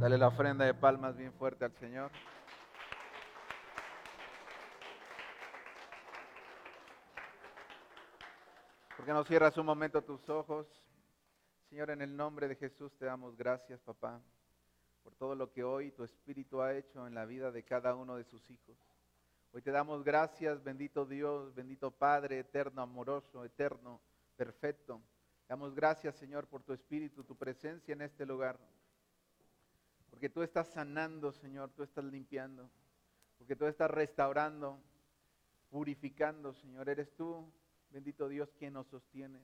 Dale la ofrenda de palmas bien fuerte al Señor. ¿Por qué no cierras un momento tus ojos? Señor, en el nombre de Jesús te damos gracias, papá, por todo lo que hoy tu Espíritu ha hecho en la vida de cada uno de sus hijos. Hoy te damos gracias, bendito Dios, bendito Padre, eterno, amoroso, eterno, perfecto. Damos gracias, Señor, por tu Espíritu, tu presencia en este lugar. Porque tú estás sanando, Señor, tú estás limpiando. Porque tú estás restaurando, purificando, Señor. Eres tú, bendito Dios, quien nos sostiene.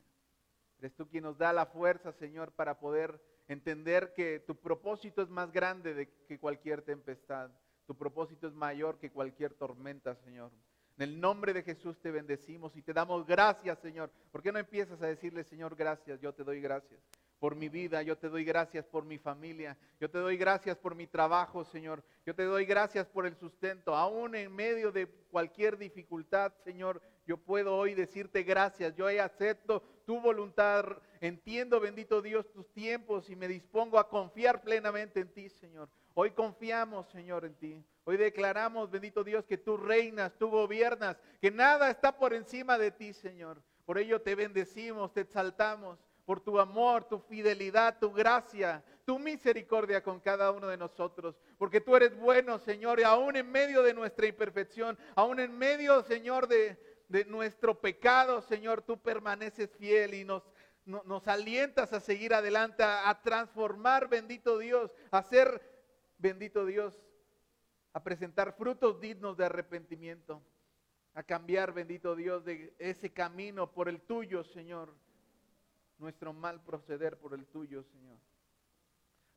Eres tú quien nos da la fuerza, Señor, para poder entender que tu propósito es más grande de que cualquier tempestad. Tu propósito es mayor que cualquier tormenta, Señor. En el nombre de Jesús te bendecimos y te damos gracias, Señor. ¿Por qué no empiezas a decirle, Señor, gracias? Yo te doy gracias por mi vida, yo te doy gracias por mi familia, yo te doy gracias por mi trabajo, Señor, yo te doy gracias por el sustento, aún en medio de cualquier dificultad, Señor, yo puedo hoy decirte gracias, yo acepto tu voluntad, entiendo, bendito Dios, tus tiempos y me dispongo a confiar plenamente en ti, Señor. Hoy confiamos, Señor, en ti. Hoy declaramos, bendito Dios, que tú reinas, tú gobiernas, que nada está por encima de ti, Señor. Por ello te bendecimos, te exaltamos por tu amor, tu fidelidad, tu gracia, tu misericordia con cada uno de nosotros. Porque tú eres bueno, Señor, y aún en medio de nuestra imperfección, aún en medio, Señor, de, nuestro pecado, Señor, tú permaneces fiel y nos, nos alientas a seguir adelante, a, transformar, bendito Dios, a ser, bendito Dios, a presentar frutos dignos de arrepentimiento, a cambiar, bendito Dios, de ese camino por el tuyo, Señor nuestro mal proceder por el tuyo, Señor.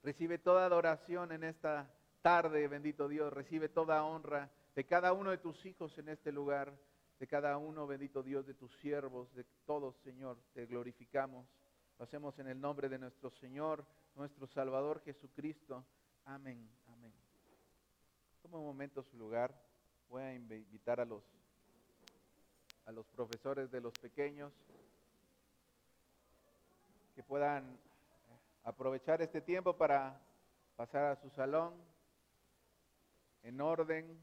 Recibe toda adoración en esta tarde, bendito Dios. Recibe toda honra de cada uno de tus hijos en este lugar, de cada uno, bendito Dios, de tus siervos, de todos, Señor. Te glorificamos. Lo hacemos en el nombre de nuestro Señor, nuestro Salvador Jesucristo. Amén, amén. Toma un momento su lugar. Voy a invitar a los, a los profesores de los pequeños que puedan aprovechar este tiempo para pasar a su salón en orden.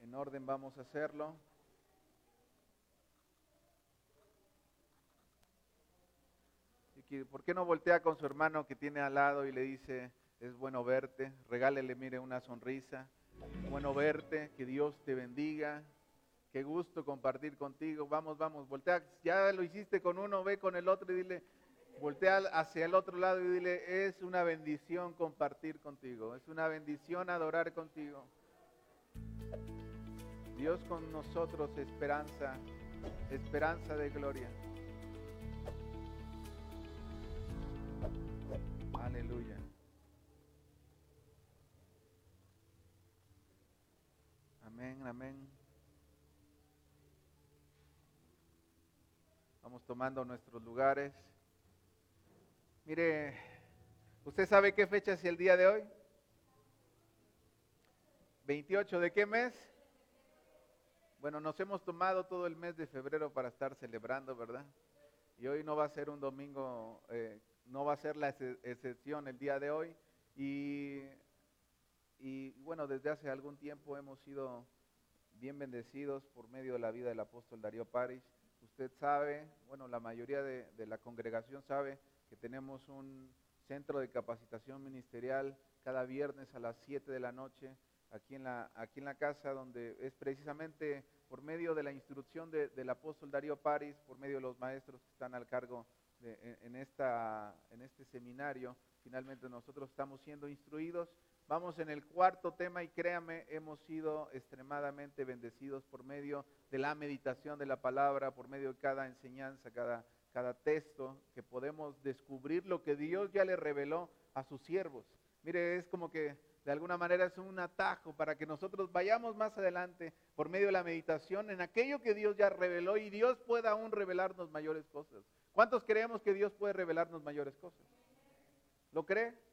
En orden vamos a hacerlo. ¿Por qué no voltea con su hermano que tiene al lado y le dice, es bueno verte? Regálele, mire, una sonrisa. Bueno verte, que Dios te bendiga, Qué gusto compartir contigo. Vamos, vamos, voltea. Ya lo hiciste con uno, ve con el otro y dile, voltea hacia el otro lado y dile, es una bendición compartir contigo. Es una bendición adorar contigo. Dios con nosotros, esperanza, esperanza de gloria. Aleluya. Amén, amén. Tomando nuestros lugares. Mire, ¿usted sabe qué fecha es el día de hoy? 28 de qué mes? Bueno, nos hemos tomado todo el mes de febrero para estar celebrando, ¿verdad? Y hoy no va a ser un domingo, eh, no va a ser la excepción el día de hoy. Y, y bueno, desde hace algún tiempo hemos sido bien bendecidos por medio de la vida del apóstol Darío París Usted sabe, bueno, la mayoría de, la congregación sabe que tenemos un centro de capacitación ministerial cada viernes a las 7 de la noche aquí en la, aquí en la casa, donde es precisamente por medio de la instrucción del apóstol Darío París, por medio de los maestros que están al cargo en, esta, en este seminario, finalmente nosotros estamos siendo instruidos Vamos en el cuarto tema y créame, hemos sido extremadamente bendecidos por medio de la meditación de la palabra, por medio de cada enseñanza, cada, cada texto, que podemos descubrir lo que Dios ya le reveló a sus siervos. Mire, es como que de alguna manera es un atajo para que nosotros vayamos más adelante por medio de la meditación en aquello que Dios ya reveló y Dios pueda aún revelarnos mayores cosas. ¿Cuántos creemos que Dios puede revelarnos mayores cosas? ¿Lo cree?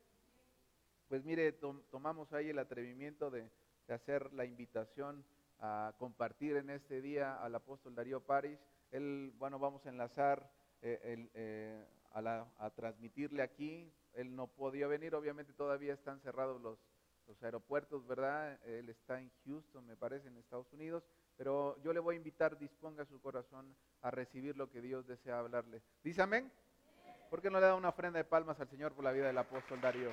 Pues mire, tomamos ahí el atrevimiento de, hacer la invitación a compartir en este día al apóstol Darío París. Él, bueno, vamos a enlazar eh, eh, a, transmitirle aquí. Él no podía venir, obviamente todavía están cerrados los, los aeropuertos, ¿verdad? Él está en Houston, me parece, en Estados Unidos, pero yo le voy a invitar, disponga su corazón a recibir lo que Dios desea hablarle. ¿Dice amén? ¿Por qué no le da una ofrenda de palmas al Señor por la vida del apóstol Darío?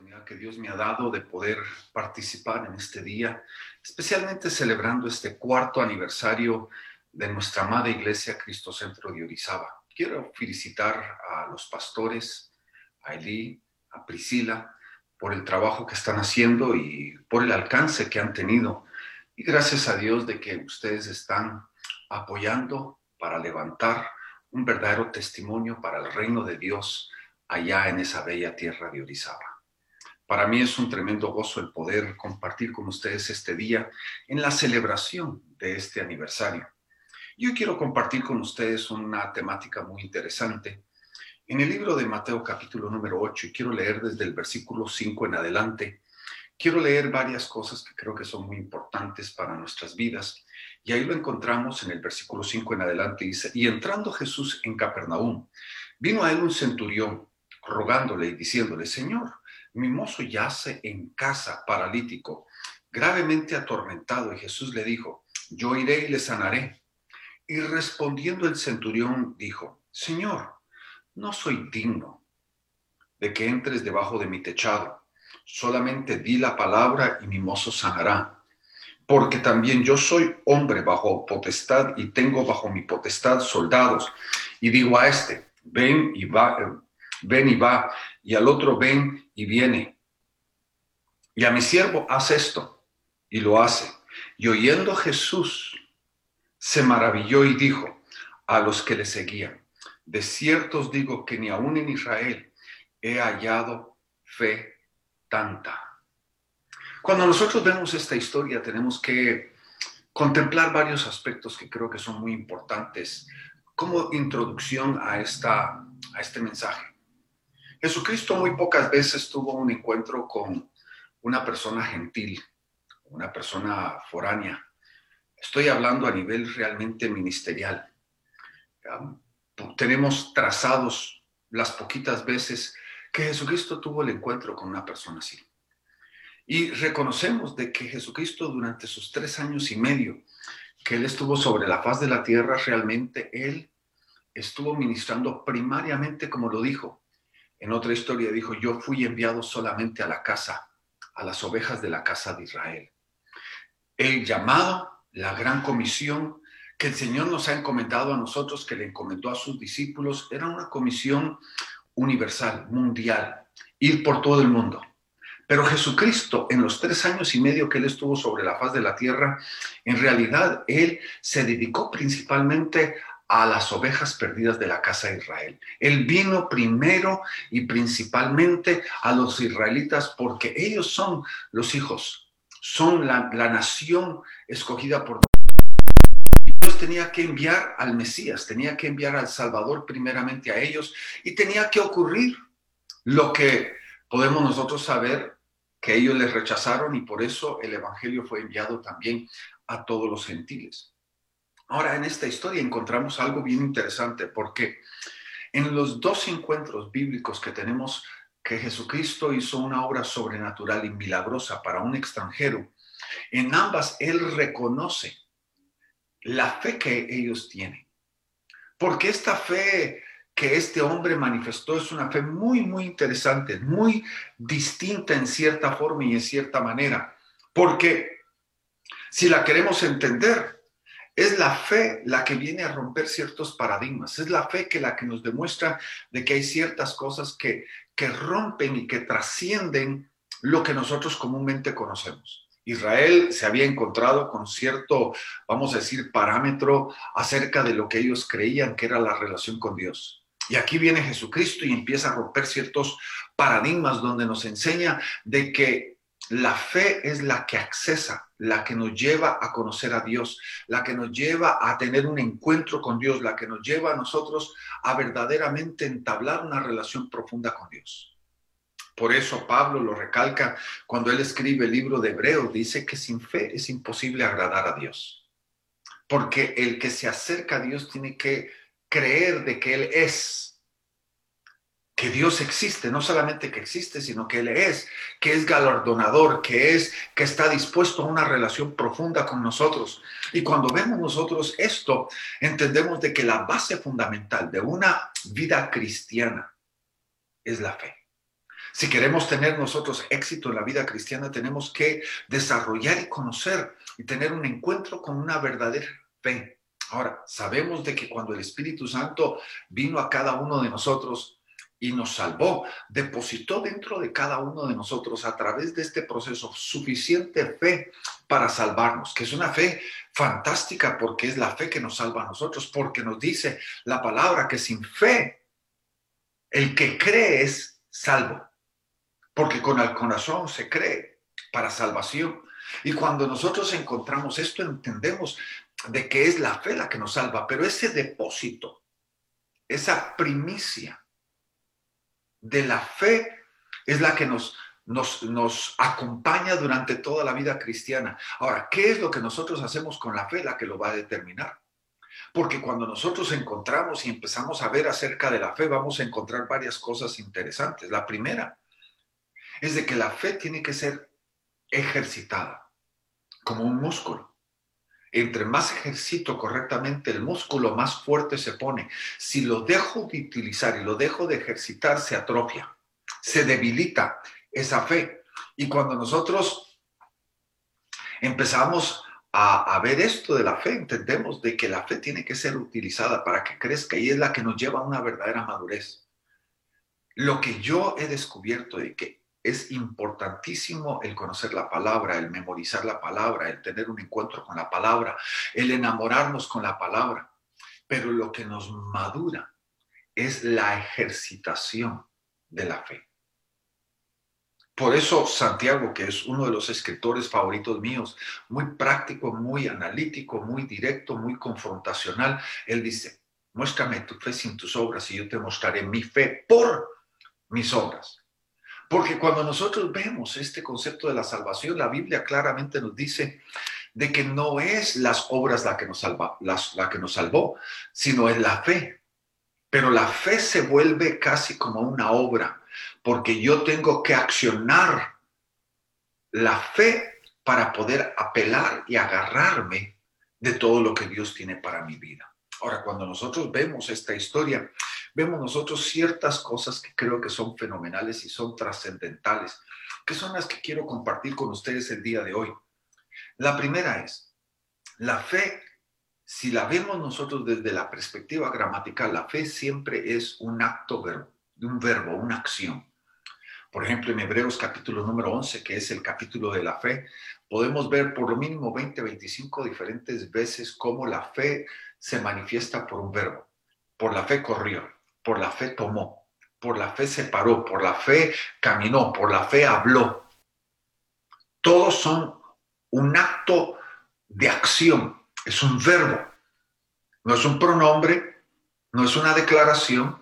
Oportunidad que Dios me ha dado de poder participar en este día, especialmente celebrando este cuarto aniversario de nuestra amada iglesia Cristo Centro de Orizaba. Quiero felicitar a los pastores, a Eli, a Priscila, por el trabajo que están haciendo y por el alcance que han tenido. Y gracias a Dios de que ustedes están apoyando para levantar un verdadero testimonio para el reino de Dios allá en esa bella tierra de Orizaba. Para mí es un tremendo gozo el poder compartir con ustedes este día en la celebración de este aniversario. Yo quiero compartir con ustedes una temática muy interesante. En el libro de Mateo capítulo número 8, y quiero leer desde el versículo 5 en adelante, quiero leer varias cosas que creo que son muy importantes para nuestras vidas. Y ahí lo encontramos en el versículo 5 en adelante, dice, y entrando Jesús en Capernaum, vino a él un centurión rogándole y diciéndole, Señor, mi mozo yace en casa paralítico, gravemente atormentado, y Jesús le dijo, yo iré y le sanaré. Y respondiendo el centurión dijo, Señor, no soy digno de que entres debajo de mi techado, solamente di la palabra y mi mozo sanará. Porque también yo soy hombre bajo potestad y tengo bajo mi potestad soldados. Y digo a este, ven y va, ven y va, y al otro ven y viene. Y a mi siervo, haz esto, y lo hace. Y oyendo Jesús, se maravilló y dijo a los que le seguían, de cierto os digo que ni aún en Israel he hallado fe tanta. Cuando nosotros vemos esta historia tenemos que contemplar varios aspectos que creo que son muy importantes como introducción a, esta, a este mensaje. Jesucristo muy pocas veces tuvo un encuentro con una persona gentil, una persona foránea. Estoy hablando a nivel realmente ministerial. tenemos trazados las poquitas veces que Jesucristo tuvo el encuentro con una persona así. Y reconocemos de que Jesucristo durante sus tres años y medio que Él estuvo sobre la faz de la tierra, realmente Él estuvo ministrando primariamente, como lo dijo, en otra historia dijo, yo fui enviado solamente a la casa, a las ovejas de la casa de Israel. El llamado, la gran comisión que el Señor nos ha encomendado a nosotros, que le encomendó a sus discípulos, era una comisión universal, mundial, ir por todo el mundo. Pero Jesucristo, en los tres años y medio que Él estuvo sobre la faz de la tierra, en realidad Él se dedicó principalmente a las ovejas perdidas de la casa de Israel. Él vino primero y principalmente a los israelitas porque ellos son los hijos, son la, nación escogida por Dios tenía que enviar al Mesías, tenía que enviar al Salvador primeramente a ellos y tenía que ocurrir lo que podemos nosotros saber que ellos les rechazaron y por eso el Evangelio fue enviado también a todos los gentiles. Ahora, en esta historia encontramos algo bien interesante porque en los dos encuentros bíblicos que tenemos que Jesucristo hizo una obra sobrenatural y milagrosa para un extranjero, en ambas Él reconoce la fe que ellos tienen. Porque esta fe que este hombre manifestó es una fe muy, muy interesante, muy distinta en cierta forma y en cierta manera. Porque si la queremos entender, es la fe la que viene a romper ciertos paradigmas. Es la fe que la que nos demuestra de que hay ciertas cosas que, que rompen y que trascienden lo que nosotros comúnmente conocemos. Israel se había encontrado con cierto, vamos a decir, parámetro acerca de lo que ellos creían que era la relación con Dios. Y aquí viene Jesucristo y empieza a romper ciertos paradigmas donde nos enseña de que la fe es la que accesa, la que nos lleva a conocer a Dios, la que nos lleva a tener un encuentro con Dios, la que nos lleva a nosotros a verdaderamente entablar una relación profunda con Dios. Por eso Pablo lo recalca cuando él escribe el libro de Hebreos, dice que sin fe es imposible agradar a Dios. Porque el que se acerca a Dios tiene que creer de que Él es, que Dios existe, no solamente que existe, sino que Él es, que es galardonador, que es, que está dispuesto a una relación profunda con nosotros. Y cuando vemos nosotros esto, entendemos de que la base fundamental de una vida cristiana es la fe. Si queremos tener nosotros éxito en la vida cristiana, tenemos que desarrollar y conocer y tener un encuentro con una verdadera fe. Ahora, sabemos de que cuando el Espíritu Santo vino a cada uno de nosotros, y nos salvó, depositó dentro de cada uno de nosotros a través de este proceso suficiente fe para salvarnos, que es una fe fantástica porque es la fe que nos salva a nosotros, porque nos dice la palabra que sin fe el que cree es salvo, porque con el corazón se cree para salvación. Y cuando nosotros encontramos esto, entendemos de que es la fe la que nos salva, pero ese depósito, esa primicia, de la fe es la que nos, nos, nos, acompaña durante toda la vida cristiana. Ahora, ¿qué es lo que nosotros hacemos con la fe la que lo va a determinar? Porque cuando nosotros encontramos y empezamos a ver acerca de la fe, vamos a encontrar varias cosas interesantes. La primera es de que la fe tiene que ser ejercitada como un músculo. Entre más ejercito correctamente el músculo, más fuerte se pone. Si lo dejo de utilizar y lo dejo de ejercitar, se atrofia, se debilita esa fe. Y cuando nosotros empezamos a, ver esto de la fe, entendemos de que la fe tiene que ser utilizada para que crezca y es la que nos lleva a una verdadera madurez. Lo que yo he descubierto de que es importantísimo el conocer la palabra, el memorizar la palabra, el tener un encuentro con la palabra, el enamorarnos con la palabra. Pero lo que nos madura es la ejercitación de la fe. Por eso Santiago, que es uno de los escritores favoritos míos, muy práctico, muy analítico, muy directo, muy confrontacional, él dice, muéstrame tu fe sin tus obras y yo te mostraré mi fe por mis obras. Porque cuando nosotros vemos este concepto de la salvación, la Biblia claramente nos dice de que no es las obras la que nos, salva, la que nos salvó, sino es la fe. Pero la fe se vuelve casi como una obra, porque yo tengo que accionar la fe para poder apelar y agarrarme de todo lo que Dios tiene para mi vida. Ahora, cuando nosotros vemos esta historia, vemos nosotros ciertas cosas que creo que son fenomenales y son trascendentales, que son las que quiero compartir con ustedes el día de hoy. La primera es, la fe, si la vemos nosotros desde la perspectiva gramatical, la fe siempre es un acto verbo, un verbo, una acción. Por ejemplo, en Hebreos capítulo número 11, que es el capítulo de la fe, podemos ver por lo mínimo 20, 25 diferentes veces cómo la fe se manifiesta por un verbo. Por la fe corrió, por la fe tomó, por la fe se paró, por la fe caminó, por la fe habló. Todos son un acto de acción, es un verbo, no es un pronombre, no es una declaración,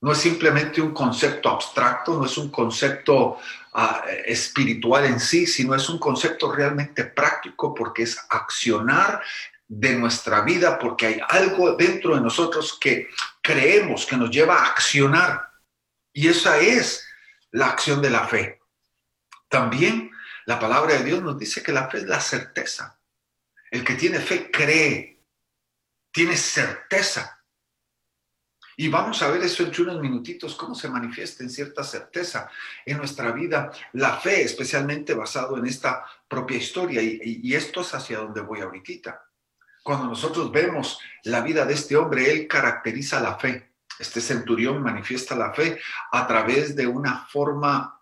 no es simplemente un concepto abstracto, no es un concepto ah, espiritual en sí, sino es un concepto realmente práctico porque es accionar de nuestra vida porque hay algo dentro de nosotros que creemos que nos lleva a accionar. Y esa es la acción de la fe. También la palabra de Dios nos dice que la fe es la certeza. El que tiene fe cree, tiene certeza. Y vamos a ver eso en unos minutitos, cómo se manifiesta en cierta certeza en nuestra vida la fe, especialmente basado en esta propia historia. Y, y esto es hacia donde voy ahorita. Cuando nosotros vemos la vida de este hombre, él caracteriza la fe. Este centurión manifiesta la fe a través de una forma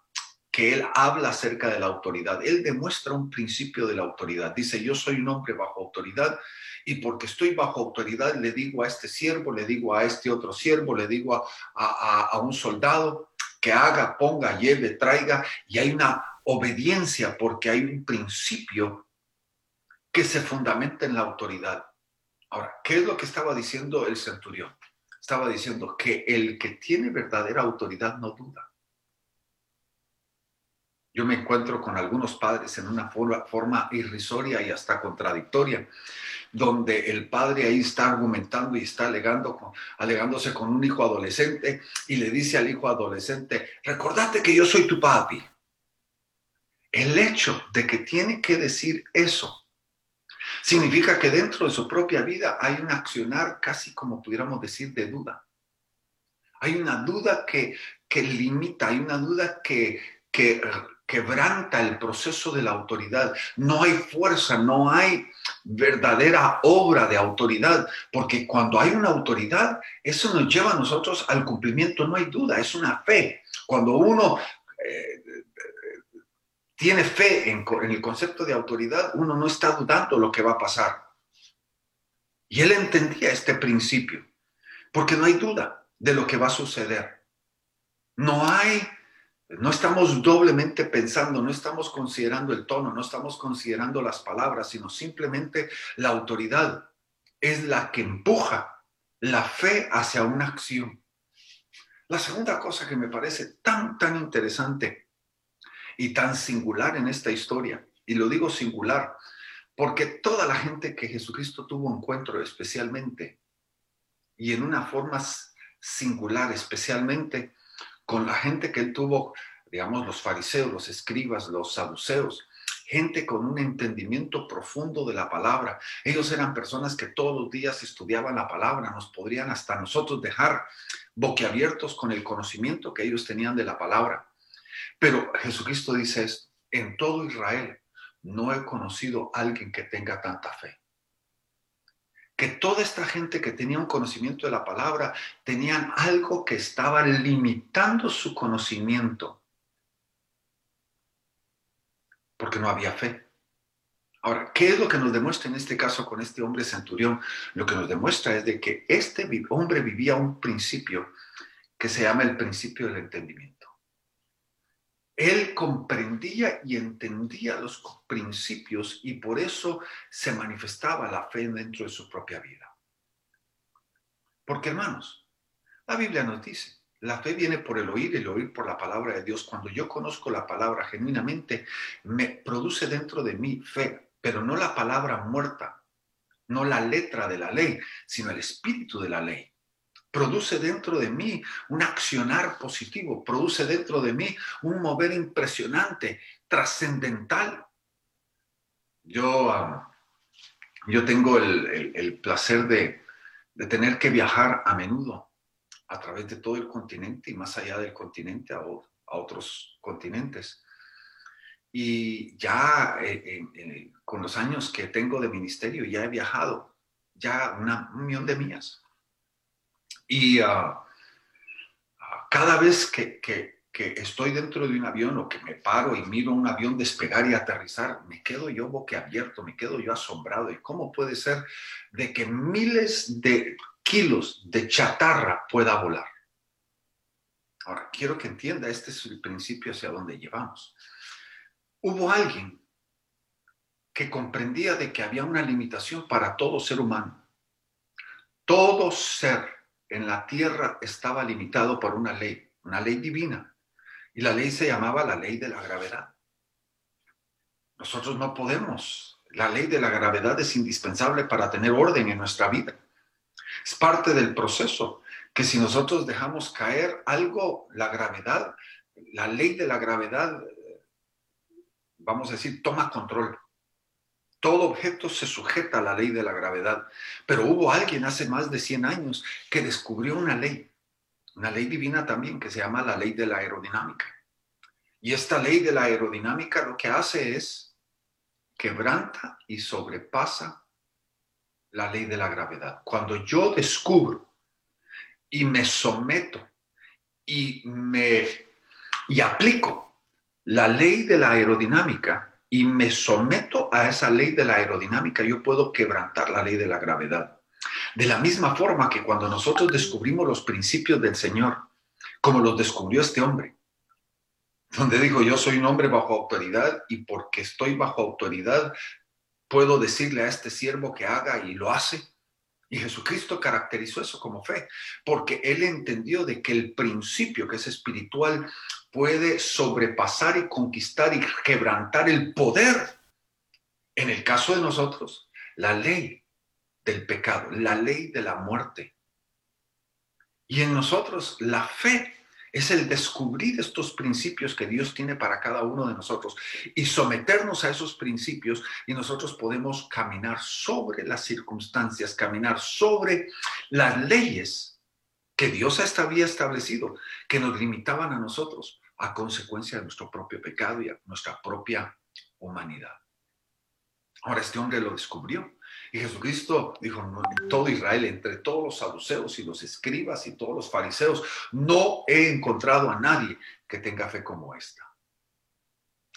que él habla acerca de la autoridad. Él demuestra un principio de la autoridad. Dice, yo soy un hombre bajo autoridad y porque estoy bajo autoridad le digo a este siervo, le digo a este otro siervo, le digo a, un soldado que haga, ponga, lleve, traiga y hay una obediencia porque hay un principio que se fundamenta en la autoridad. Ahora, ¿qué es lo que estaba diciendo el centurión? Estaba diciendo que el que tiene verdadera autoridad no duda. Yo me encuentro con algunos padres en una forma, irrisoria y hasta contradictoria, donde el padre ahí está argumentando y está alegando, alegándose con un hijo adolescente y le dice al hijo adolescente, recordate que yo soy tu papi. El hecho de que tiene que decir eso significa que dentro de su propia vida hay un accionar casi como pudiéramos decir de duda. Hay una duda que, que limita, hay una duda que, que quebranta el proceso de la autoridad. No hay fuerza, no hay verdadera obra de autoridad, porque cuando hay una autoridad, eso nos lleva a nosotros al cumplimiento, no hay duda, es una fe. Cuando uno eh, tiene fe en, el concepto de autoridad, uno no está dudando lo que va a pasar. Y él entendía este principio, porque no hay duda de lo que va a suceder. No hay no estamos doblemente pensando, no estamos considerando el tono, no estamos considerando las palabras, sino simplemente la autoridad es la que empuja la fe hacia una acción. La segunda cosa que me parece tan, tan interesante y tan singular en esta historia, y lo digo singular, porque toda la gente que Jesucristo tuvo encuentro especialmente, y en una forma singular especialmente, con la gente que él tuvo, digamos, los fariseos, los escribas, los saduceos, gente con un entendimiento profundo de la palabra. Ellos eran personas que todos los días estudiaban la palabra, nos podrían hasta nosotros dejar boquiabiertos con el conocimiento que ellos tenían de la palabra. Pero Jesucristo dice esto, en todo Israel no he conocido a alguien que tenga tanta fe que toda esta gente que tenía un conocimiento de la palabra tenían algo que estaba limitando su conocimiento, porque no había fe. Ahora, ¿qué es lo que nos demuestra en este caso con este hombre centurión? Lo que nos demuestra es de que este hombre vivía un principio que se llama el principio del entendimiento. Él comprendía y entendía los principios y por eso se manifestaba la fe dentro de su propia vida. Porque hermanos, la Biblia nos dice, la fe viene por el oír, el oír por la palabra de Dios. Cuando yo conozco la palabra genuinamente, me produce dentro de mí fe, pero no la palabra muerta, no la letra de la ley, sino el espíritu de la ley produce dentro de mí un accionar positivo, produce dentro de mí un mover impresionante, trascendental. Yo, yo tengo el, placer de, tener que viajar a menudo a través de todo el continente y más allá del continente a, otros continentes. Y ya eh, con los años que tengo de ministerio, ya he viajado ya una, un millón de millas y ah, ah, cada vez que, que, estoy dentro de un avión o que me paro y miro un avión despegar y aterrizar, me quedo yo boquiabierto, me quedo yo asombrado. ¿Y cómo puede ser de que miles de kilos de chatarra pueda volar? Ahora, quiero que entienda, este es el principio hacia donde llevamos. Hubo alguien que comprendía de que había una limitación para todo ser humano. Todo ser en la tierra estaba limitado por una ley, una ley divina. Y la ley se llamaba la ley de la gravedad. Nosotros no podemos. La ley de la gravedad es indispensable para tener orden en nuestra vida. Es parte del proceso que si nosotros dejamos caer algo, la gravedad, la ley de la gravedad, vamos a decir, toma control. Todo objeto se sujeta a la ley de la gravedad, pero hubo alguien hace más de 100 años que descubrió una ley, una ley divina también que se llama la ley de la aerodinámica. Y esta ley de la aerodinámica lo que hace es quebranta y sobrepasa la ley de la gravedad. Cuando yo descubro y me someto y me y aplico la ley de la aerodinámica y me someto a esa ley de la aerodinámica, yo puedo quebrantar la ley de la gravedad. De la misma forma que cuando nosotros descubrimos los principios del Señor, como los descubrió este hombre, donde dijo, yo soy un hombre bajo autoridad y porque estoy bajo autoridad, puedo decirle a este siervo que haga y lo hace. Y Jesucristo caracterizó eso como fe, porque él entendió de que el principio que es espiritual puede sobrepasar y conquistar y quebrantar el poder. En el caso de nosotros, la ley del pecado, la ley de la muerte. Y en nosotros, la fe es el descubrir estos principios que Dios tiene para cada uno de nosotros y someternos a esos principios y nosotros podemos caminar sobre las circunstancias, caminar sobre las leyes que Dios había establecido, que nos limitaban a nosotros a consecuencia de nuestro propio pecado y a nuestra propia humanidad. Ahora este hombre lo descubrió y Jesucristo dijo, en todo Israel, entre todos los saduceos y los escribas y todos los fariseos, no he encontrado a nadie que tenga fe como esta.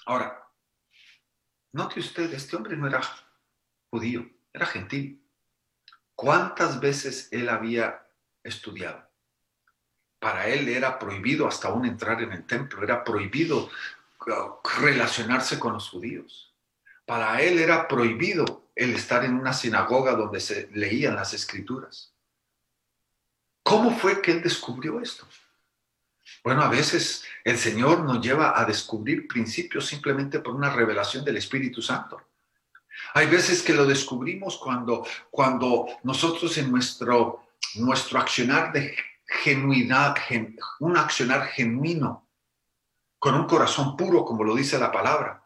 Ahora, note usted, este hombre no era judío, era gentil. ¿Cuántas veces él había estudiado? Para él era prohibido hasta aún entrar en el templo, era prohibido uh, relacionarse con los judíos. Para él era prohibido el estar en una sinagoga donde se leían las escrituras. ¿Cómo fue que él descubrió esto? Bueno, a veces el Señor nos lleva a descubrir principios simplemente por una revelación del Espíritu Santo. Hay veces que lo descubrimos cuando, cuando nosotros en nuestro, nuestro accionar de genuidad, un accionar genuino, con un corazón puro, como lo dice la palabra,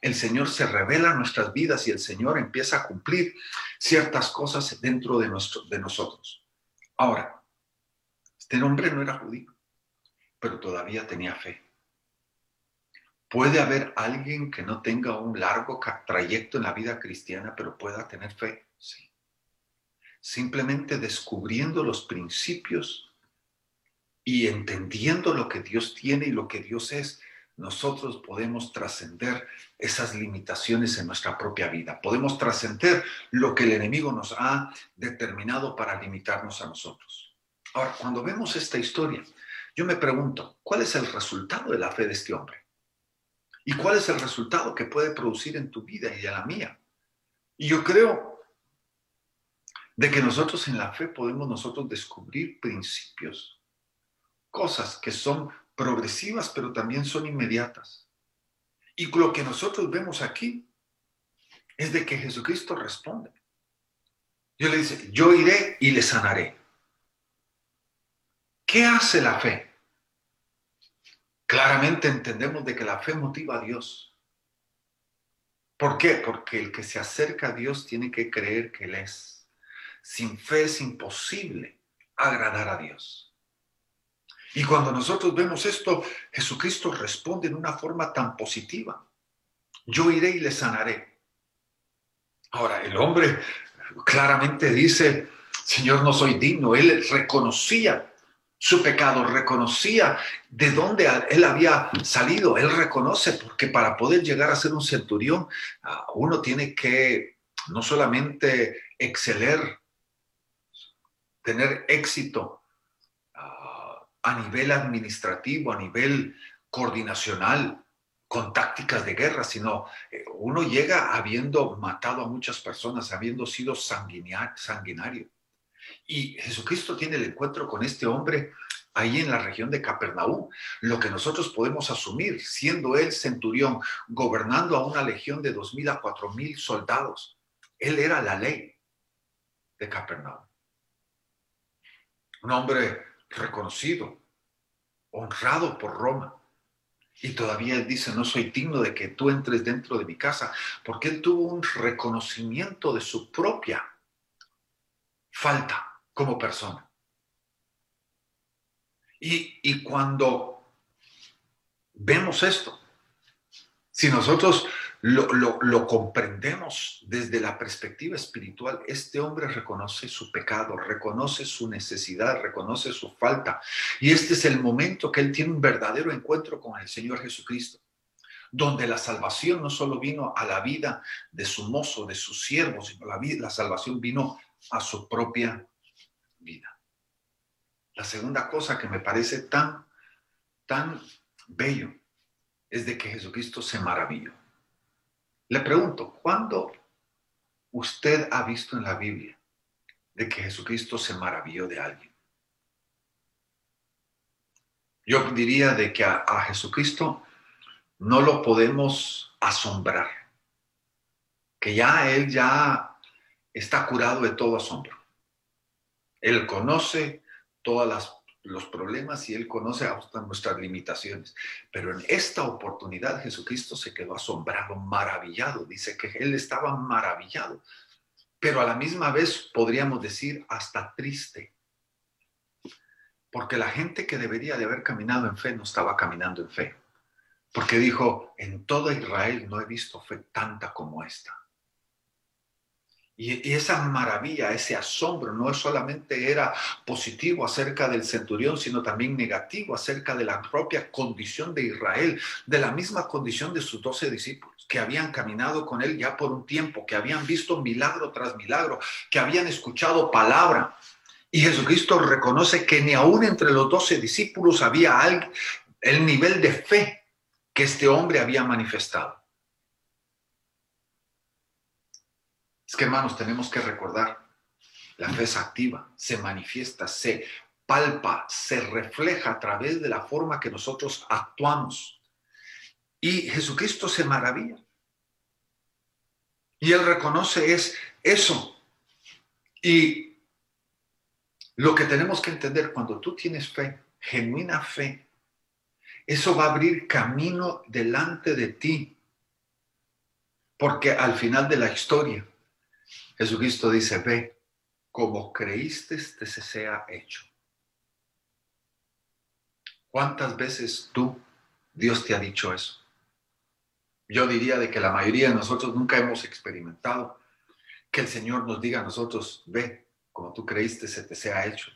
el Señor se revela en nuestras vidas y el Señor empieza a cumplir ciertas cosas dentro de, nuestro, de nosotros. Ahora, este hombre no era judío, pero todavía tenía fe. Puede haber alguien que no tenga un largo trayecto en la vida cristiana, pero pueda tener fe, sí. Simplemente descubriendo los principios y entendiendo lo que Dios tiene y lo que Dios es, nosotros podemos trascender esas limitaciones en nuestra propia vida. Podemos trascender lo que el enemigo nos ha determinado para limitarnos a nosotros. Ahora, cuando vemos esta historia, yo me pregunto, ¿cuál es el resultado de la fe de este hombre? ¿Y cuál es el resultado que puede producir en tu vida y en la mía? Y yo creo de que nosotros en la fe podemos nosotros descubrir principios, cosas que son progresivas, pero también son inmediatas. Y lo que nosotros vemos aquí es de que Jesucristo responde. Yo le dice, yo iré y le sanaré. ¿Qué hace la fe? Claramente entendemos de que la fe motiva a Dios. ¿Por qué? Porque el que se acerca a Dios tiene que creer que Él es. Sin fe es imposible agradar a Dios. Y cuando nosotros vemos esto, Jesucristo responde en una forma tan positiva. Yo iré y le sanaré. Ahora, el hombre claramente dice, Señor, no soy digno. Él reconocía su pecado, reconocía de dónde él había salido. Él reconoce, porque para poder llegar a ser un centurión, ah, uno tiene que no solamente exceler, tener éxito a nivel administrativo, a nivel coordinacional, con tácticas de guerra, sino eh, uno llega habiendo matado a muchas personas, habiendo sido sanguinario. Y Jesucristo tiene el encuentro con este hombre ahí en la región de Capernaum. Lo que nosotros podemos asumir, siendo él centurión, gobernando a una legión de dos mil a cuatro mil soldados, él era la ley de Capernaum. Un hombre reconocido, honrado por Roma. Y todavía él dice, no soy digno de que tú entres dentro de mi casa, porque él tuvo un reconocimiento de su propia falta como persona. Y, y cuando vemos esto, si nosotros lo, comprendemos desde la perspectiva espiritual, este hombre reconoce su pecado, reconoce su necesidad, reconoce su falta. Y este es el momento que él tiene un verdadero encuentro con el Señor Jesucristo. donde la salvación no solo vino a la vida de su mozo, de sus siervos, sino la, la salvación vino a su propia vida. La segunda cosa que me parece tan, tan bello es de que Jesucristo se maravilló. Le pregunto, ¿cuándo usted ha visto en la Biblia de que Jesucristo se maravilló de alguien? Yo diría de que a, Jesucristo no lo podemos asombrar, que ya Él ya está curado de todo asombro. Él conoce todos los problemas y Él conoce hasta nuestras limitaciones. Pero en esta oportunidad Jesucristo se quedó asombrado, maravillado. Dice que Él estaba maravillado, pero a la misma vez podríamos decir hasta triste. Porque la gente que debería de haber caminado en fe no estaba caminando en fe porque dijo, en toda Israel no he visto fe tanta como esta. Y, esa maravilla, ese asombro, no solamente era positivo acerca del centurión, sino también negativo acerca de la propia condición de Israel, de la misma condición de sus doce discípulos, que habían caminado con él ya por un tiempo, que habían visto milagro tras milagro, que habían escuchado palabra. Y Jesucristo reconoce que ni aún entre los doce discípulos había el nivel de fe que este hombre había manifestado. Es que hermanos, tenemos que recordar, la fe es activa, se manifiesta, se palpa, se refleja a través de la forma que nosotros actuamos. Y Jesucristo se maravilla. Y él reconoce es eso. Y lo que tenemos que entender cuando tú tienes fe, genuina fe, eso va a abrir camino delante de ti. Porque al final de la historia, Jesucristo dice, ve, como creíste, te se sea hecho. ¿Cuántas veces tú, Dios te ha dicho eso? Yo diría de que la mayoría de nosotros nunca hemos experimentado que el Señor nos diga a nosotros, ve, como tú creíste, se te sea hecho.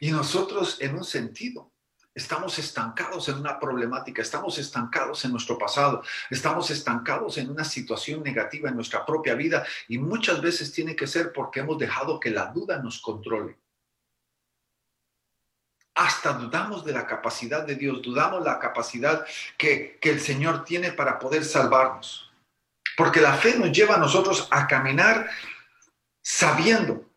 Y nosotros, en un sentido, Estamos estancados en una problemática, estamos estancados en nuestro pasado, estamos estancados en una situación negativa en nuestra propia vida y muchas veces tiene que ser porque hemos dejado que la duda nos controle. Hasta dudamos de la capacidad de Dios, dudamos la capacidad que, que el Señor tiene para poder salvarnos. Porque la fe nos lleva a nosotros a caminar sabiendo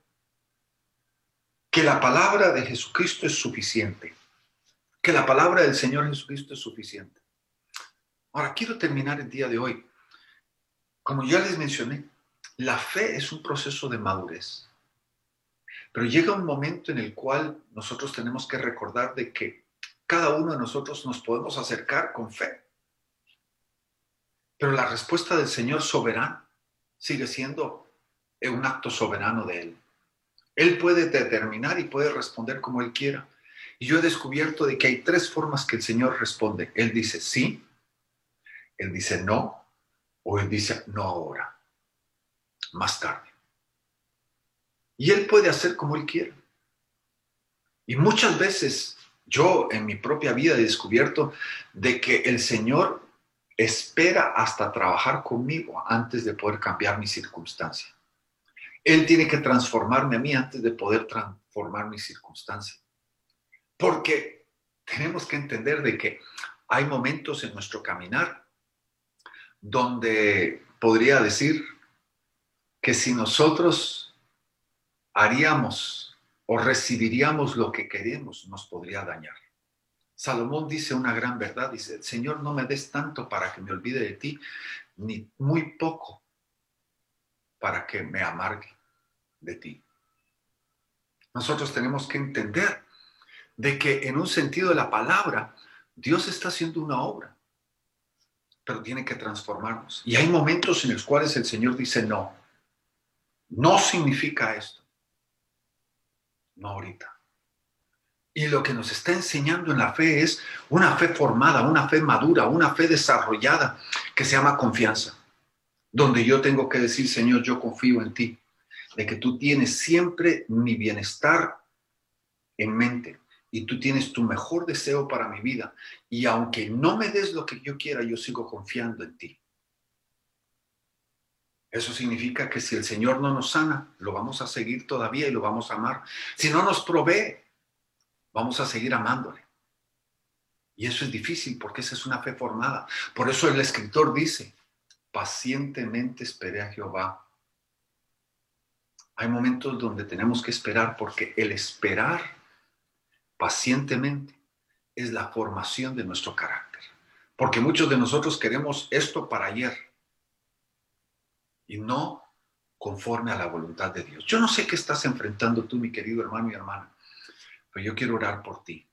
que la palabra de Jesucristo es suficiente que la palabra del Señor Jesucristo es suficiente. Ahora, quiero terminar el día de hoy. Como ya les mencioné, la fe es un proceso de madurez. Pero llega un momento en el cual nosotros tenemos que recordar de que cada uno de nosotros nos podemos acercar con fe. Pero la respuesta del Señor soberano sigue siendo un acto soberano de Él. Él puede determinar y puede responder como Él quiera. Y yo he descubierto de que hay tres formas que el Señor responde. Él dice sí, Él dice no, o Él dice no ahora, más tarde. Y Él puede hacer como Él quiere. Y muchas veces yo en mi propia vida he descubierto de que el Señor espera hasta trabajar conmigo antes de poder cambiar mi circunstancia. Él tiene que transformarme a mí antes de poder transformar mi circunstancia. Porque tenemos que entender de que hay momentos en nuestro caminar donde podría decir que si nosotros haríamos o recibiríamos lo que queremos, nos podría dañar. Salomón dice una gran verdad, dice, Señor, no me des tanto para que me olvide de ti, ni muy poco para que me amargue de ti. Nosotros tenemos que entender de que en un sentido de la palabra, Dios está haciendo una obra, pero tiene que transformarnos. Y hay momentos en los cuales el Señor dice, no, no significa esto. No ahorita. Y lo que nos está enseñando en la fe es una fe formada, una fe madura, una fe desarrollada que se llama confianza. Donde yo tengo que decir, Señor, yo confío en ti, de que tú tienes siempre mi bienestar en mente y tú tienes tu mejor deseo para mi vida. Y aunque no me des lo que yo quiera, yo sigo confiando en ti. Eso significa que si el Señor no nos sana, lo vamos a seguir todavía y lo vamos a amar. Si no nos provee, vamos a seguir amándole. Y eso es difícil porque esa es una fe formada. Por eso el escritor dice, pacientemente esperé a Jehová. Hay momentos donde tenemos que esperar porque el esperar pacientemente es la formación de nuestro carácter. Porque muchos de nosotros queremos esto para ayer y no conforme a la voluntad de Dios. Yo no sé qué estás enfrentando tú, mi querido hermano y hermana, pero yo quiero orar por ti,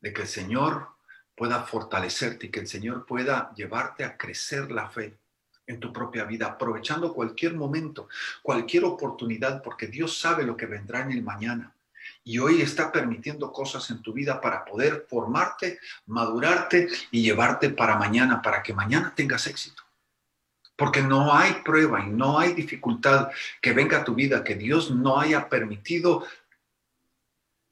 de que el Señor pueda fortalecerte y que el Señor pueda llevarte a crecer la fe en tu propia vida, aprovechando cualquier momento, cualquier oportunidad, porque Dios sabe lo que vendrá en el mañana y hoy está permitiendo cosas en tu vida para poder formarte, madurarte y llevarte para mañana, para que mañana tengas éxito. Porque no hay prueba y no hay dificultad que venga a tu vida que Dios no haya permitido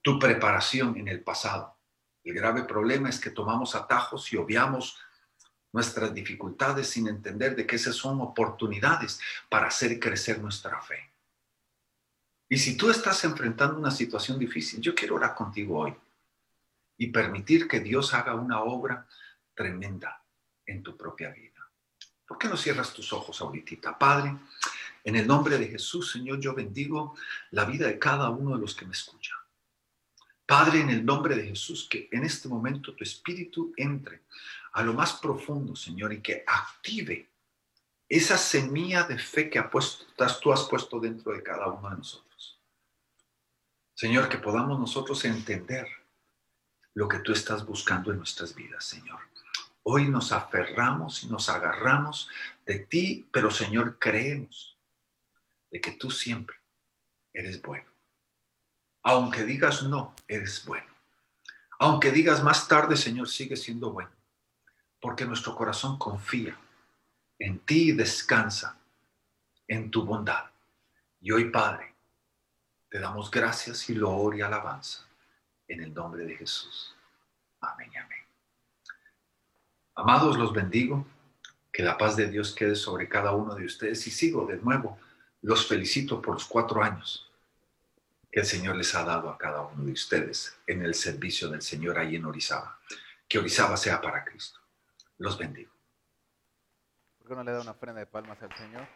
tu preparación en el pasado. El grave problema es que tomamos atajos y obviamos nuestras dificultades sin entender de que esas son oportunidades para hacer crecer nuestra fe. Y si tú estás enfrentando una situación difícil, yo quiero orar contigo hoy y permitir que Dios haga una obra tremenda en tu propia vida. ¿Por qué no cierras tus ojos ahorita? Padre, en el nombre de Jesús, Señor, yo bendigo la vida de cada uno de los que me escuchan. Padre, en el nombre de Jesús, que en este momento tu espíritu entre a lo más profundo, Señor, y que active esa semilla de fe que tú has puesto dentro de cada uno de nosotros. Señor, que podamos nosotros entender lo que tú estás buscando en nuestras vidas, Señor. Hoy nos aferramos y nos agarramos de ti, pero Señor, creemos de que tú siempre eres bueno. Aunque digas no, eres bueno. Aunque digas más tarde, Señor, sigue siendo bueno. Porque nuestro corazón confía en ti y descansa en tu bondad. Y hoy, Padre, te damos gracias y loor y alabanza en el nombre de Jesús. Amén y amén. Amados, los bendigo. Que la paz de Dios quede sobre cada uno de ustedes. Y sigo de nuevo, los felicito por los cuatro años que el Señor les ha dado a cada uno de ustedes en el servicio del Señor ahí en Orizaba. Que Orizaba sea para Cristo. Los bendigo. ¿Por qué no le da una ofrenda de palmas al Señor?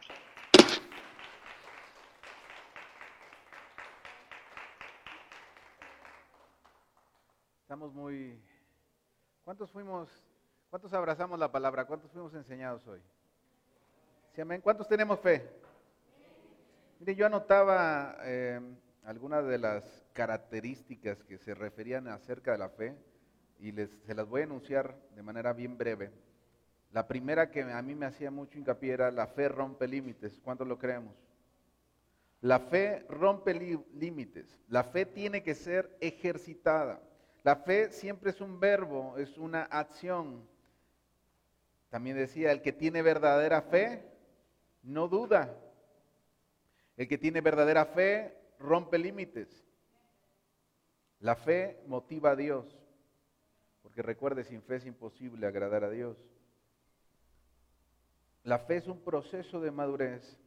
Estamos muy... ¿Cuántos fuimos, cuántos abrazamos la palabra? ¿Cuántos fuimos enseñados hoy? ¿Sí? ¿Cuántos tenemos fe? Mire, yo anotaba eh, algunas de las características que se referían acerca de la fe y les, se las voy a enunciar de manera bien breve. La primera que a mí me hacía mucho hincapié era la fe rompe límites. ¿Cuántos lo creemos? La fe rompe límites. La fe tiene que ser ejercitada. La fe siempre es un verbo, es una acción. También decía, el que tiene verdadera fe, no duda. El que tiene verdadera fe rompe límites. La fe motiva a Dios, porque recuerde, sin fe es imposible agradar a Dios. La fe es un proceso de madurez.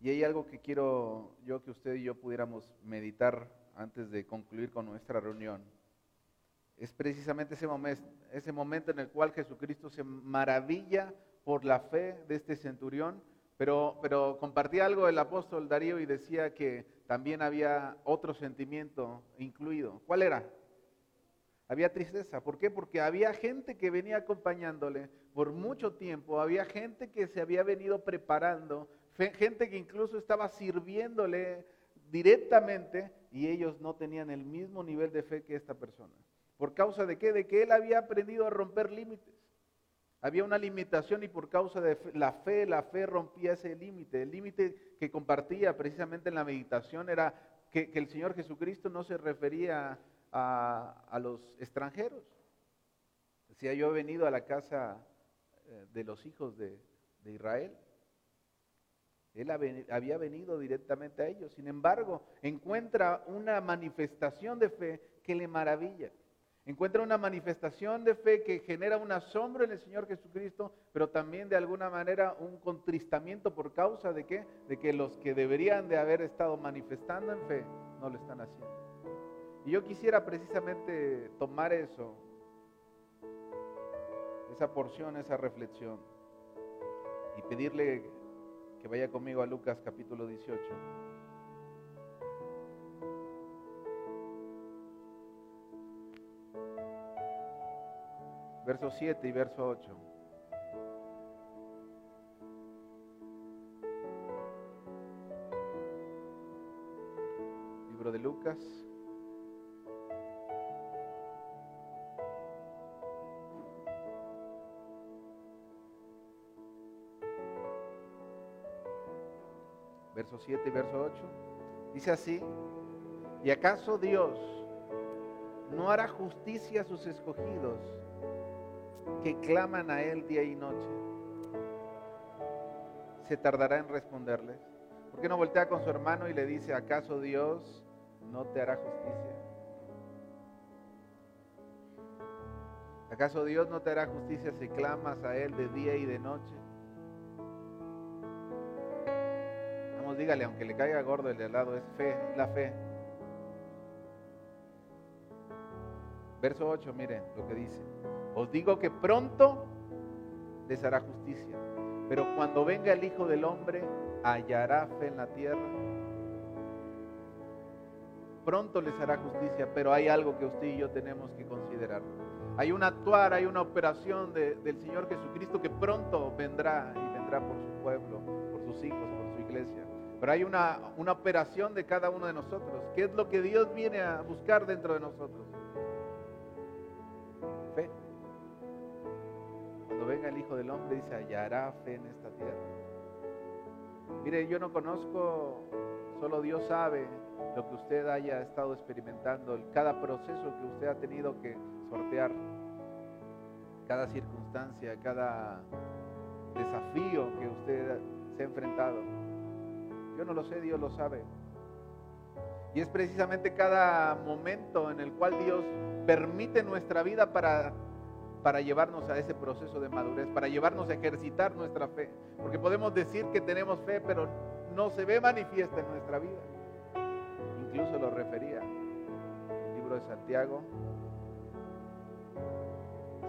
Y hay algo que quiero yo que usted y yo pudiéramos meditar antes de concluir con nuestra reunión, es precisamente ese momento, ese momento en el cual Jesucristo se maravilla por la fe de este centurión, pero, pero compartía algo el apóstol Darío y decía que también había otro sentimiento incluido. ¿Cuál era? Había tristeza. ¿Por qué? Porque había gente que venía acompañándole por mucho tiempo, había gente que se había venido preparando, gente que incluso estaba sirviéndole directamente y ellos no tenían el mismo nivel de fe que esta persona. ¿Por causa de qué? De que él había aprendido a romper límites. Había una limitación y por causa de la fe, la fe rompía ese límite. El límite que compartía precisamente en la meditación era que, el Señor Jesucristo no se refería a, los extranjeros. Decía, yo he venido a la casa eh, de los hijos de, de Israel. Él había venido directamente a ellos. Sin embargo, encuentra una manifestación de fe que le maravilla. Encuentra una manifestación de fe que genera un asombro en el Señor Jesucristo, pero también de alguna manera un contristamiento por causa de qué? De que los que deberían de haber estado manifestando en fe no lo están haciendo. Y yo quisiera precisamente tomar eso, esa porción, esa reflexión, y pedirle que vaya conmigo a Lucas capítulo 18. Verso 7 y verso 8. Libro de Lucas. 7 y verso 8. Dice así, ¿y acaso Dios no hará justicia a sus escogidos que claman a Él día y noche? ¿Se tardará en responderles? ¿Por qué no voltea con su hermano y le dice, ¿acaso Dios no te hará justicia? ¿Acaso Dios no te hará justicia si clamas a Él de día y de noche? Dígale, aunque le caiga gordo el de al lado, es fe, la fe. Verso 8, mire lo que dice. Os digo que pronto les hará justicia, pero cuando venga el Hijo del Hombre, hallará fe en la tierra. Pronto les hará justicia, pero hay algo que usted y yo tenemos que considerar. Hay un actuar, hay una operación del Señor Jesucristo que pronto vendrá y vendrá por su pueblo, por sus hijos, por su iglesia. Pero hay una, una operación de cada uno de nosotros. ¿Qué es lo que Dios viene a buscar dentro de nosotros? Fe. Cuando venga el Hijo del Hombre dice, hallará fe en esta tierra. Mire, yo no conozco, solo Dios sabe lo que usted haya estado experimentando, cada proceso que usted ha tenido que sortear, cada circunstancia, cada desafío que usted se ha enfrentado. Yo no lo sé, Dios lo sabe. Y es precisamente cada momento en el cual Dios permite nuestra vida para, para llevarnos a ese proceso de madurez, para llevarnos a ejercitar nuestra fe. Porque podemos decir que tenemos fe, pero no se ve manifiesta en nuestra vida. Incluso lo refería el libro de Santiago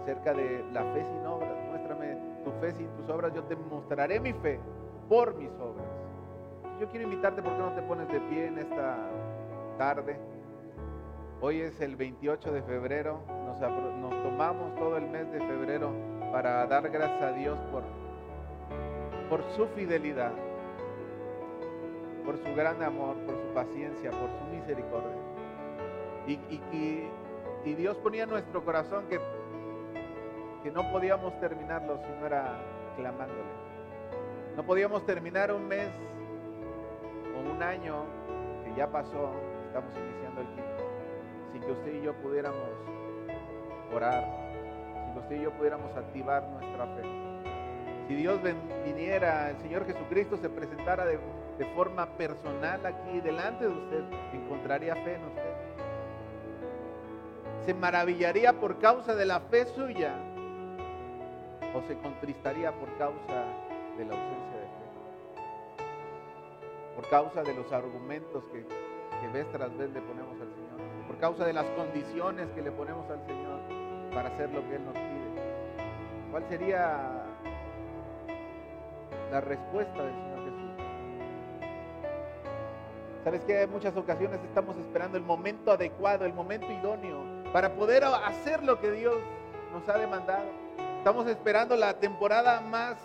acerca de la fe sin obras. Muéstrame tu fe sin tus obras, yo te mostraré mi fe por mis obras yo quiero invitarte, ¿por qué no te pones de pie en esta tarde? Hoy es el 28 de febrero, nos, tomamos todo el mes de febrero para dar gracias a Dios por, por su fidelidad, por su gran amor, por su paciencia, por su misericordia. Y, y Dios ponía en nuestro corazón que, que no podíamos terminarlo si no era clamándole. No podíamos terminar un mes un año que ya pasó, estamos iniciando el quinto, sin que usted y yo pudiéramos orar, sin que usted y yo pudiéramos activar nuestra fe. Si Dios viniera, el Señor Jesucristo se presentara de, de forma personal aquí delante de usted, encontraría fe en usted. Se maravillaría por causa de la fe suya o se contristaría por causa de la ausencia por causa de los argumentos que, vez tras vez le ponemos al Señor, por causa de las condiciones que le ponemos al Señor para hacer lo que Él nos pide. ¿Cuál sería la respuesta del Señor Jesús? Sabes que en muchas ocasiones estamos esperando el momento adecuado, el momento idóneo, para poder hacer lo que Dios nos ha demandado. Estamos esperando la temporada más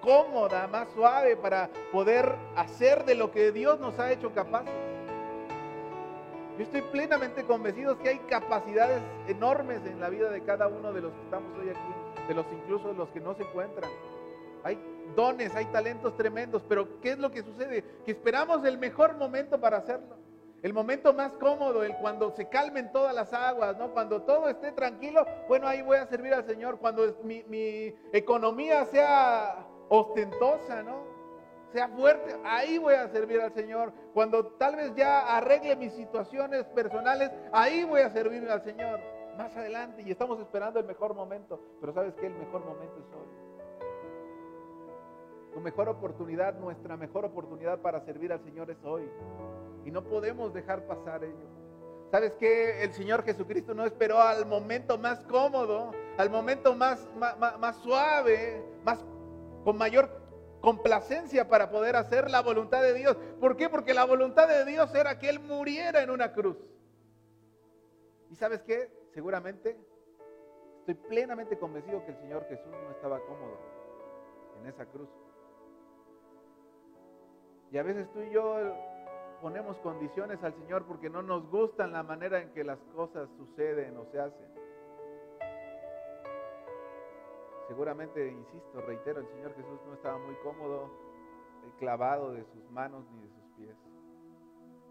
cómoda, más suave para poder hacer de lo que Dios nos ha hecho capaces. Yo estoy plenamente convencido que hay capacidades enormes en la vida de cada uno de los que estamos hoy aquí, de los incluso los que no se encuentran. Hay dones, hay talentos tremendos, pero ¿qué es lo que sucede? Que esperamos el mejor momento para hacerlo. El momento más cómodo, el cuando se calmen todas las aguas, ¿no? Cuando todo esté tranquilo, bueno, ahí voy a servir al Señor. Cuando mi, mi economía sea ostentosa, ¿no? sea fuerte, ahí voy a servir al Señor. Cuando tal vez ya arregle mis situaciones personales, ahí voy a servir al Señor. Más adelante y estamos esperando el mejor momento, pero sabes que el mejor momento es hoy. Tu mejor oportunidad, nuestra mejor oportunidad para servir al Señor es hoy. Y no podemos dejar pasar ello. ¿Sabes que El Señor Jesucristo no esperó al momento más cómodo, al momento más, más, más suave, más con mayor complacencia para poder hacer la voluntad de Dios. ¿Por qué? Porque la voluntad de Dios era que Él muriera en una cruz. ¿Y sabes qué? Seguramente estoy plenamente convencido que el Señor Jesús no estaba cómodo en esa cruz. Y a veces tú y yo ponemos condiciones al Señor porque no nos gustan la manera en que las cosas suceden o se hacen. Seguramente, insisto, reitero, el Señor Jesús no estaba muy cómodo eh, clavado de sus manos ni de sus pies.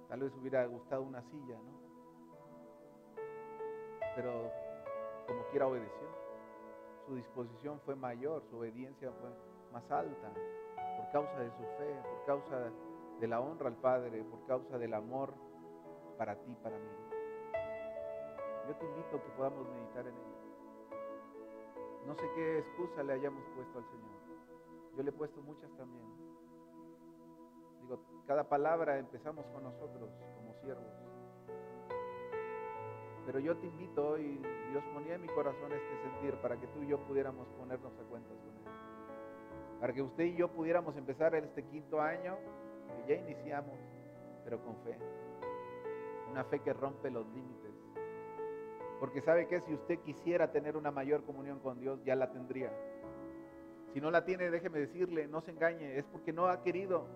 Tal vez hubiera gustado una silla, ¿no? Pero como quiera obedeció. Su disposición fue mayor, su obediencia fue más alta, por causa de su fe, por causa de la honra al Padre, por causa del amor para ti, para mí. Yo te invito a que podamos meditar en ello. No sé qué excusa le hayamos puesto al Señor. Yo le he puesto muchas también. Digo, cada palabra empezamos con nosotros como siervos. Pero yo te invito hoy, Dios ponía en mi corazón este sentir para que tú y yo pudiéramos ponernos a cuentas con Él. Para que usted y yo pudiéramos empezar este quinto año, que ya iniciamos, pero con fe. Una fe que rompe los límites porque sabe que si usted quisiera tener una mayor comunión con Dios, ya la tendría. Si no la tiene, déjeme decirle, no se engañe, es porque no ha querido.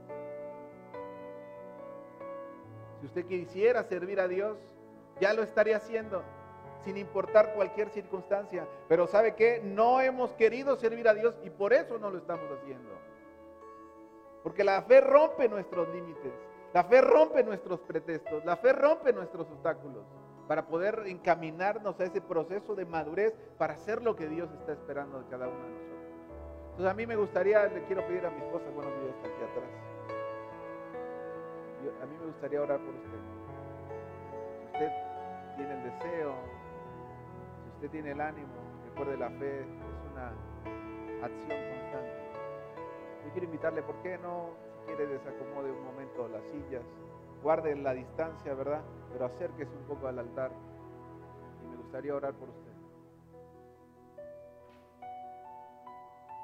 Si usted quisiera servir a Dios, ya lo estaría haciendo, sin importar cualquier circunstancia. Pero sabe que no hemos querido servir a Dios y por eso no lo estamos haciendo. Porque la fe rompe nuestros límites, la fe rompe nuestros pretextos, la fe rompe nuestros obstáculos para poder encaminarnos a ese proceso de madurez para hacer lo que Dios está esperando de cada uno de nosotros. Entonces a mí me gustaría, le quiero pedir a mi esposa, buenos días, está aquí atrás. a mí me gustaría orar por usted. Si usted tiene el deseo, si usted tiene el ánimo, recuerde la fe es una acción constante. Yo quiero invitarle, ¿por qué no, si quiere, desacomode un momento las sillas? guarde la distancia, ¿verdad? Pero acérquese un poco al altar y me gustaría orar por usted.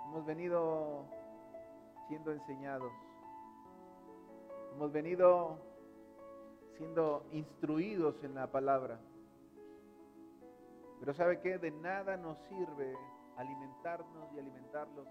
Hemos venido siendo enseñados, hemos venido siendo instruidos en la palabra. Pero ¿sabe qué? De nada nos sirve alimentarnos y alimentarlos